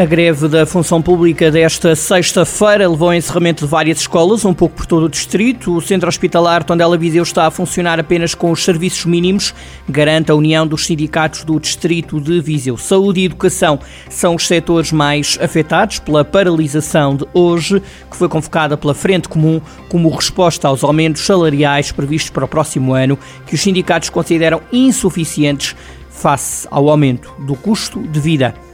A greve da função pública desta sexta-feira levou ao encerramento de várias escolas, um pouco por todo o distrito. O centro hospitalar Tondela Viseu está a funcionar apenas com os serviços mínimos, garante a união dos sindicatos do distrito de Viseu. Saúde e educação são os setores mais afetados pela paralisação de hoje, que foi convocada pela Frente Comum como resposta aos aumentos salariais previstos para o próximo ano, que os sindicatos consideram insuficientes face ao aumento do custo de vida.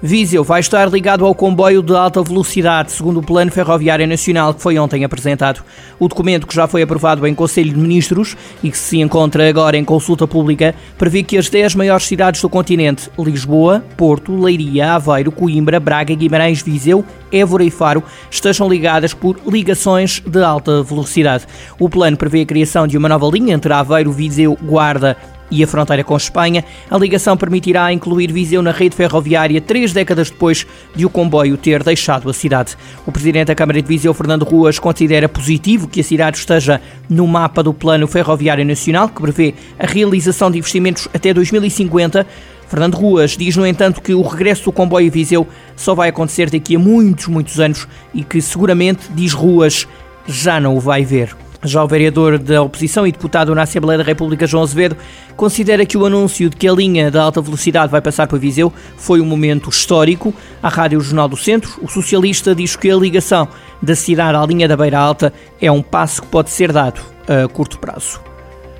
Viseu vai estar ligado ao comboio de alta velocidade, segundo o Plano Ferroviário Nacional que foi ontem apresentado. O documento, que já foi aprovado em Conselho de Ministros e que se encontra agora em consulta pública, prevê que as 10 maiores cidades do continente, Lisboa, Porto, Leiria, Aveiro, Coimbra, Braga, Guimarães, Viseu, Évora e Faro, estejam ligadas por ligações de alta velocidade. O plano prevê a criação de uma nova linha entre Aveiro, Viseu, Guarda e a fronteira com Espanha, a ligação permitirá incluir Viseu na rede ferroviária três décadas depois de o comboio ter deixado a cidade. O presidente da Câmara de Viseu, Fernando Ruas, considera positivo que a cidade esteja no mapa do Plano Ferroviário Nacional, que prevê a realização de investimentos até 2050. Fernando Ruas diz, no entanto, que o regresso do comboio Viseu só vai acontecer daqui a muitos, muitos anos e que seguramente, diz Ruas, já não o vai ver. Já o vereador da oposição e deputado na Assembleia da República, João Azevedo, considera que o anúncio de que a linha da alta velocidade vai passar para Viseu foi um momento histórico. À Rádio Jornal do Centro, o socialista diz que a ligação da cidade à linha da Beira Alta é um passo que pode ser dado a curto prazo.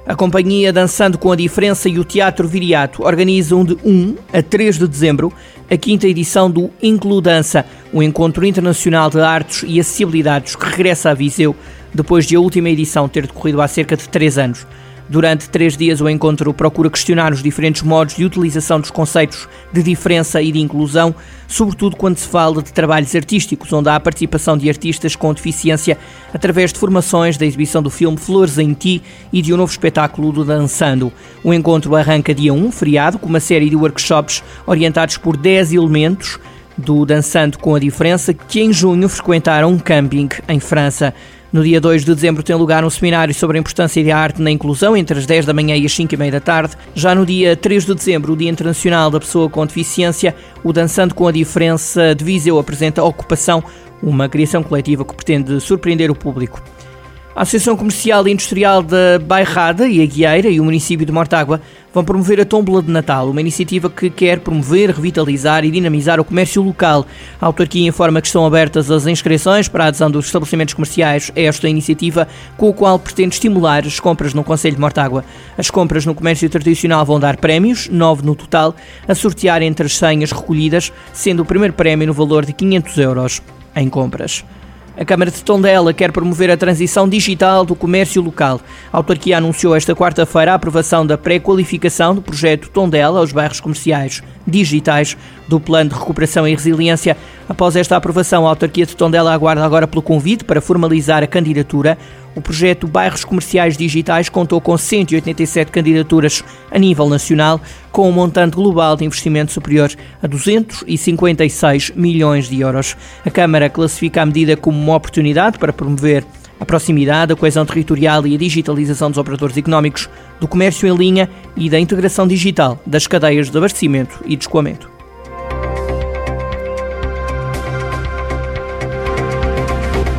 A companhia Dançando com a Diferença e o Teatro Viriato organizam de 1 a 3 de dezembro a quinta edição do Includança, um encontro internacional de artes e acessibilidades que regressa a Viseu depois de a última edição ter decorrido há cerca de três anos. Durante três dias, o encontro procura questionar os diferentes modos de utilização dos conceitos de diferença e de inclusão, sobretudo quando se fala de trabalhos artísticos, onde há a participação de artistas com deficiência através de formações da exibição do filme Flores em Ti e de um novo espetáculo do Dançando. O encontro arranca dia 1, feriado, com uma série de workshops orientados por 10 elementos do Dançando com a Diferença, que em junho frequentaram um camping em França. No dia 2 de dezembro tem lugar um seminário sobre a importância da arte na inclusão, entre as 10 da manhã e as 5 e meia da tarde. Já no dia 3 de dezembro, o Dia Internacional da Pessoa com Deficiência, o Dançando com a Diferença de Viseu apresenta Ocupação, uma criação coletiva que pretende surpreender o público. A Associação Comercial e Industrial da Bairrada e a Guieira e o município de Mortágua vão promover a Tómbola de Natal, uma iniciativa que quer promover, revitalizar e dinamizar o comércio local. A autarquia informa que estão abertas as inscrições para a adesão dos estabelecimentos comerciais a esta iniciativa, com a qual pretende estimular as compras no Conselho de Mortágua. As compras no comércio tradicional vão dar prémios, nove no total, a sortear entre as senhas recolhidas, sendo o primeiro prémio no valor de 500 euros em compras. A Câmara de Tondela quer promover a transição digital do comércio local. A autarquia anunciou esta quarta-feira a aprovação da pré-qualificação do projeto Tondela aos bairros comerciais digitais do Plano de Recuperação e Resiliência. Após esta aprovação, a autarquia de Tondela aguarda agora pelo convite para formalizar a candidatura. O projeto Bairros Comerciais Digitais contou com 187 candidaturas a nível nacional, com um montante global de investimento superior a 256 milhões de euros. A Câmara classifica a medida como uma oportunidade para promover a proximidade, a coesão territorial e a digitalização dos operadores económicos, do comércio em linha e da integração digital das cadeias de abastecimento e de escoamento.